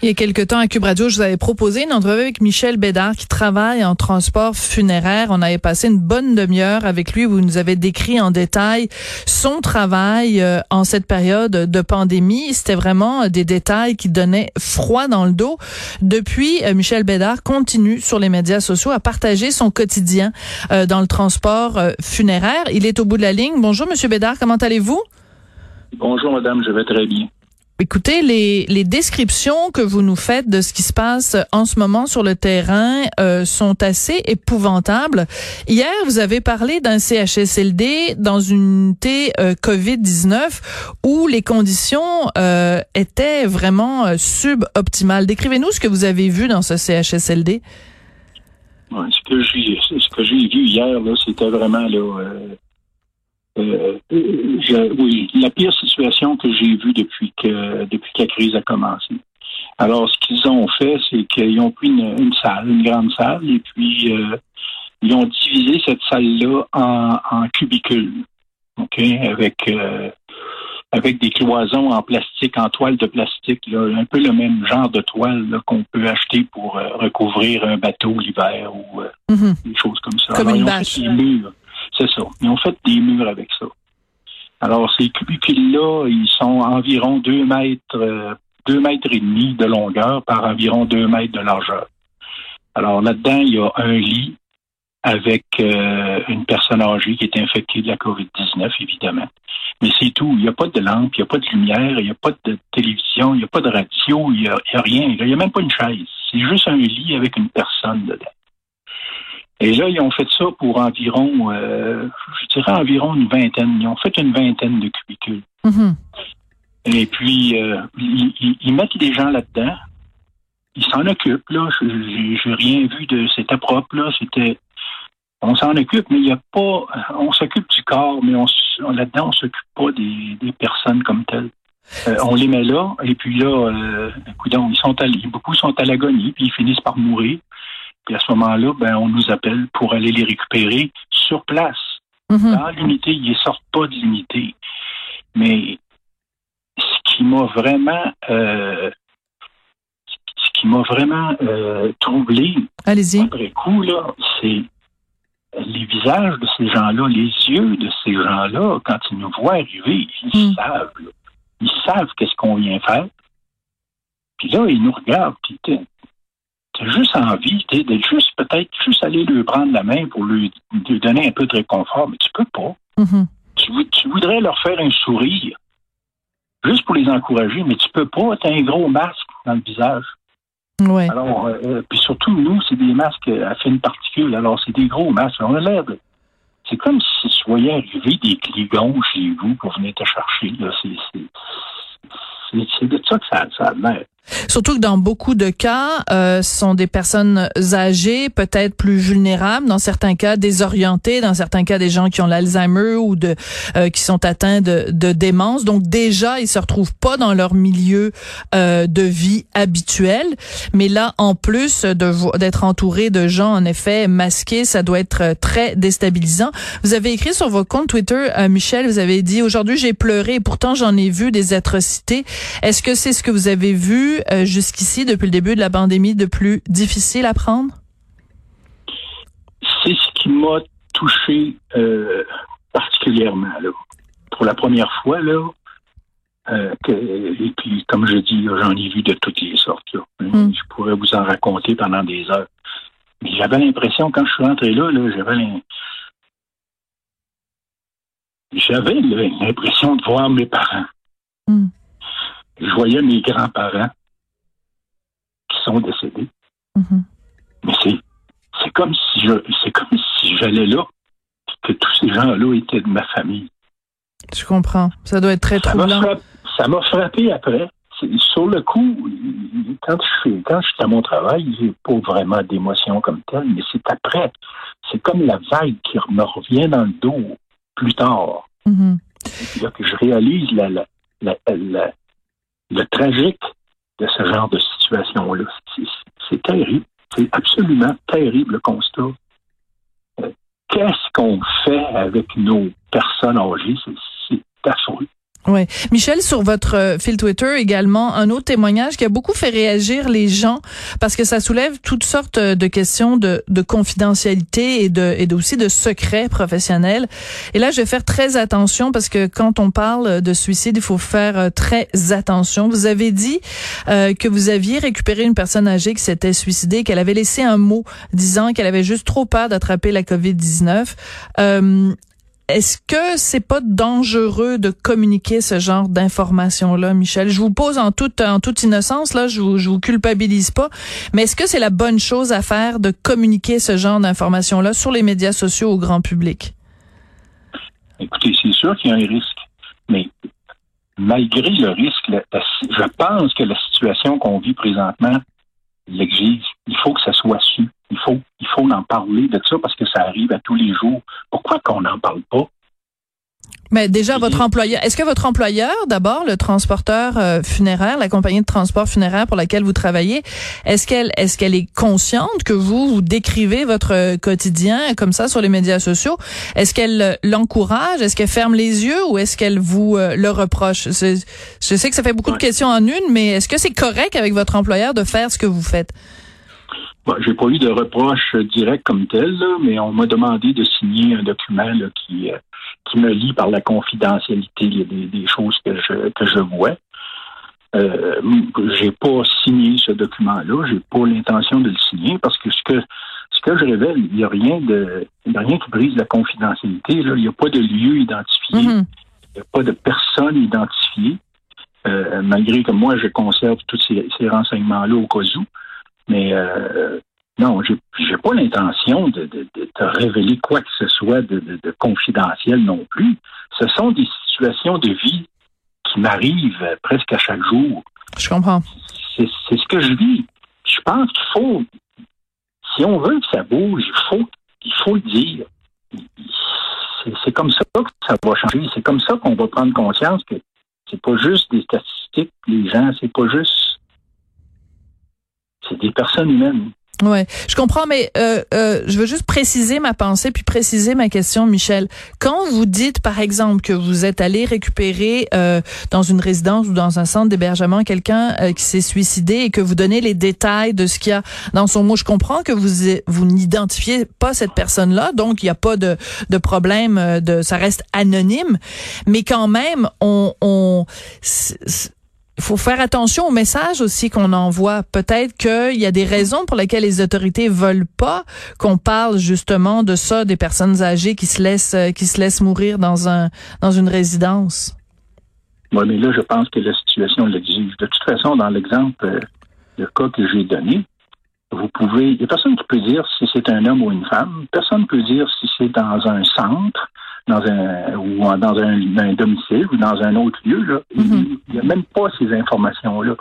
Il y a quelque temps à Cube Radio, je vous avais proposé une entrevue avec Michel Bédard qui travaille en transport funéraire. On avait passé une bonne demi-heure avec lui vous nous avez décrit en détail son travail euh, en cette période de pandémie. C'était vraiment euh, des détails qui donnaient froid dans le dos. Depuis, euh, Michel Bédard continue sur les médias sociaux à partager son quotidien dans le transport funéraire. Il est au bout de la ligne. Bonjour, Monsieur Bédard, comment allez-vous? Bonjour, madame, je vais très bien. Écoutez, les, descriptions que vous nous faites de ce qui se passe en ce moment sur le terrain euh, sont assez épouvantables. Hier, vous avez parlé d'un CHSLD dans une unité euh, COVID-19 où les conditions euh, étaient vraiment suboptimales. Décrivez-nous ce que vous avez vu dans ce CHSLD. ce que j'ai vu hier, c'était vraiment là euh, oui, la pire situation que j'ai vue depuis que depuis que la crise a commencé. Alors, ce qu'ils ont fait, c'est qu'ils ont pris une, salle, une grande salle, et puis euh, ils ont divisé cette salle-là en, en cubicules, ok, avec euh, avec des cloisons en plastique, en toile de plastique, là, un peu le même genre de toile qu'on peut acheter pour recouvrir un bateau l'hiver ou mhm. des choses comme ça. Comme une bâche. C'est ça. Ils ont fait des murs avec ça. Alors, ces cubicules-là, ils sont environ 2 mètres, euh, deux mètres et demi de longueur par environ 2 mètres de largeur. Alors, là-dedans, il y a un lit avec euh, une personne âgée qui est infectée de la COVID-19, évidemment. Mais c'est tout. Il n'y a pas de lampe, il n'y a pas de lumière, il n'y a pas de télévision, il n'y a pas de radio, il n'y a, a, rien. Il n'y a même pas une chaise. C'est juste un lit avec une personne dedans. Et là, ils ont fait ça pour environ, euh, je dirais environ une vingtaine. Ils ont fait une vingtaine de cubicules. Mm-hmm. Et puis, euh, ils, mettent des gens là-dedans. Ils s'en occupent, là. Je n'ai rien vu de... C'était propre, là. C'était... On s'en occupe, mais il n'y a pas... On s'occupe du corps, mais on, là-dedans, on s'occupe pas des, des, personnes comme telles. Euh, on les met là, et puis là, euh, ils sont à, beaucoup sont à l'agonie, puis ils finissent par mourir. Puis à ce moment-là, ben, on nous appelle pour aller les récupérer sur place. Mhm. Dans l'unité, ils ne sortent pas de l'unité. Mais ce qui m'a vraiment euh, ce qui m'a vraiment euh, troublé après coup, là, c'est les visages de ces gens-là, les yeux de ces gens-là, quand ils nous voient arriver, ils mhm. savent. Ils savent qu'est-ce qu'on vient faire. Puis là, ils nous regardent, puis juste envie d'être juste peut-être juste aller lui prendre la main pour lui, donner un peu de réconfort, mais tu peux pas. Mm-hmm. tu, voudrais leur faire un sourire, juste pour les encourager, mais tu peux pas. Tu as un gros masque dans le visage. Ouais. Alors, euh, euh, puis surtout, nous, c'est des masques à fine particule. Alors, c'est des gros masques. On a l'air C'est comme si voyais arriver des cligons chez vous pour venir te chercher. C'est de ça que ça, ça a l'air. Surtout que dans beaucoup de cas, euh, ce sont des personnes âgées, peut-être plus vulnérables, dans certains cas désorientées, dans certains cas des gens qui ont l'Alzheimer ou de euh, qui sont atteints de, de, démence. Donc déjà, ils se retrouvent pas dans leur milieu euh, de vie habituel. Mais là, en plus d'être entouré de gens en effet masqués, ça doit être très déstabilisant. Vous avez écrit sur votre compte Twitter, Michel, vous avez dit aujourd'hui j'ai pleuré et pourtant j'en ai vu des atrocités. Est-ce que c'est ce que vous avez vu euh, jusqu'ici, depuis le début de la pandémie, de plus difficile à prendre? C'est ce qui m'a touché euh, particulièrement. Pour la première fois, là, euh, et puis, comme je dis, j'en ai vu de toutes les sortes. Hmm. Je pourrais vous en raconter pendant des heures. Mais j'avais l'impression, quand je suis rentré là, j'avais j'avais l'impression de voir mes parents. Hmm. Je voyais mes grands-parents sont décédés. Mm-hmm. Mais c'est, c'est comme si je, c'est comme si j'allais là, que tous ces gens-là étaient de ma famille. Je comprends. Ça doit être très ça troublant. M'a ça m'a frappé après. Sur le coup, quand je suis, quand je suis à mon travail, j'ai pas vraiment d'émotion comme telle, mais c'est après. C'est comme la vague qui me revient dans le dos plus tard. Mm-hmm. là que je réalise la, la, la, le tragique de ce genre de C'est terrible. C'est absolument terrible le constat. Euh, qu'est-ce qu'on fait avec nos personnes âgées? C'est affreux. Oui. Michel, sur votre euh, fil Twitter également, un autre témoignage qui a beaucoup fait réagir les gens parce que ça soulève toutes sortes euh, de questions de, de confidentialité et de et aussi de secrets professionnels. Et là, je vais faire très attention parce que quand on parle de suicide, il faut faire euh, très attention. Vous avez dit que vous aviez récupéré une personne âgée qui s'était suicidée, qu'elle avait laissé un mot disant qu'elle avait juste trop peur d'attraper la COVID-19. Est-ce que c'est pas dangereux de communiquer ce genre d'informations-là, Michel? Je vous pose en toute, en toute innocence, là, je vous, vous culpabilise pas, mais est-ce que c'est la bonne chose à faire de communiquer ce genre d'informations-là sur les médias sociaux au grand public? Écoutez, c'est sûr qu'il y a un risque, mais malgré le risque, je pense que la situation qu'on vit présentement l'exige. Il faut que ça soit su. Il faut, il faut en parler de ça parce que ça arrive à tous les jours. Pourquoi qu'on n'en parle pas? Mais déjà, votre employeur, est-ce que votre employeur, d'abord, le transporteur euh, funéraire, la compagnie de transport funéraire pour laquelle vous travaillez, est-ce qu'elle, est-ce qu'elle est consciente que vous, vous décrivez votre quotidien comme ça sur les médias sociaux? Est-ce qu'elle euh, l'encourage? Est-ce qu'elle ferme les yeux ou est-ce qu'elle vous euh, le reproche? Je sais que ça fait beaucoup de questions en une, mais est-ce que c'est correct avec votre employeur de faire ce que vous faites? Bon, j'ai pas eu de reproche direct comme tel, mais on m'a demandé de signer un document qui qui me lie par la confidentialité a des, choses que je, que je vois. Euh, j'ai pas signé ce document-là, j'ai pas l'intention de le signer parce que ce que ce que je révèle, il n'y a rien de rien qui brise la confidentialité. Là. Il n'y a pas de lieu identifié, mm-hmm. il n'y a pas de personne identifiée. Euh, malgré que moi je conserve tous ces, ces renseignements-là au cas où. Mais euh, non, j'ai n'ai pas l'intention de, de, de, te révéler quoi que ce soit de, de, confidentiel non plus. Ce sont des situations de vie qui m'arrivent presque à chaque jour. Je comprends. C'est ce que je vis. Je pense qu'il faut, si on veut que ça bouge, il faut, il faut le dire. C'est comme ça que ça va changer. C'est comme ça qu'on va prendre conscience que c'est pas juste des statistiques, les gens, c'est pas juste. C'est des personnes humaines. Ouais, je comprends, mais euh, euh, je veux juste préciser ma pensée puis préciser ma question, Michel. Quand vous dites, par exemple, que vous êtes allé récupérer euh, dans une résidence ou dans un centre d'hébergement quelqu'un euh, qui s'est suicidé et que vous donnez les détails de ce qu'il y a dans son mot, je comprends que vous vous n'identifiez pas cette personne-là, donc il n'y a pas de, de problème, euh, de ça reste anonyme, mais quand même, on, on il faut faire attention aux messages aussi qu'on envoie. Peut-être qu'il y a des raisons pour lesquelles les autorités veulent pas qu'on parle justement de ça, des personnes âgées qui se laissent euh, qui se laissent mourir dans un dans une résidence. Oui, mais là, je pense que la situation l'exige. De toute façon, dans l'exemple, euh, le cas que j'ai donné, vous pouvez. Il n'y a personne qui peut dire si c'est un homme ou une femme. Personne ne peut dire si c'est dans un centre dans un ou dans un, domicile ou dans un autre lieu. Là. Il n'y a même pas ces informations-là.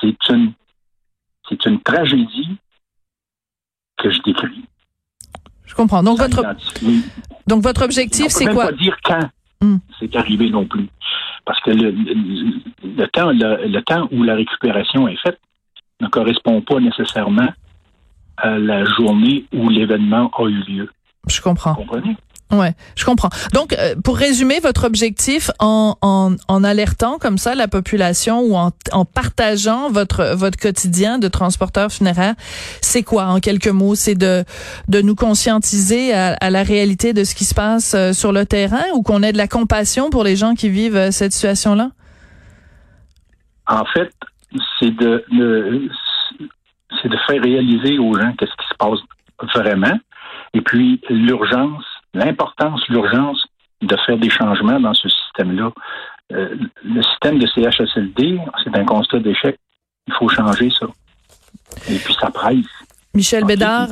C'est une c'est une tragédie que je décris. Je comprends. Donc votre donc votre objectif c'est quoi? pas dire quand mm. c'est arrivé non plus, parce que le, le, temps le, temps où la récupération est faite ne correspond pas nécessairement à la journée où l'événement a eu lieu. Je comprends. Vous comprenez? Ouais, je comprends. Donc, euh, pour résumer, votre objectif en, en, en, alertant comme ça la population ou en, en partageant votre votre quotidien de transporteur funéraire, c'est quoi en quelques mots? C'est de de nous conscientiser à, à, la réalité de ce qui se passe euh, sur le terrain ou qu'on ait de la compassion pour les gens qui vivent euh, cette situation-là? En fait, c'est de, de c'est de faire réaliser aux gens qu'est-ce qui se passe vraiment, et puis l'urgence l'importance, l'urgence de faire des changements dans ce système-là. Euh, le système de CHSLD, c'est un constat d'échec. Il faut changer ça. Et puis ça presse. Michel Bédard.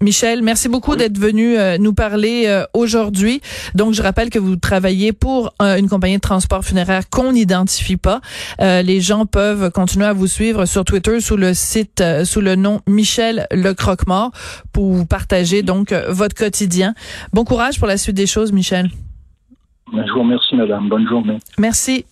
Michel, merci beaucoup d'être venu euh, nous parler euh, aujourd'hui. Donc, je rappelle que vous travaillez pour euh, une compagnie de transport funéraire qu'on n'identifie pas. les gens peuvent continuer à vous suivre sur Twitter sous le site, sous le nom Michel Le Croque-Mort pour vous partager donc votre quotidien. Bon courage pour la suite des choses, Michel. Ben, je vous remercie, madame. Bonne journée. Merci.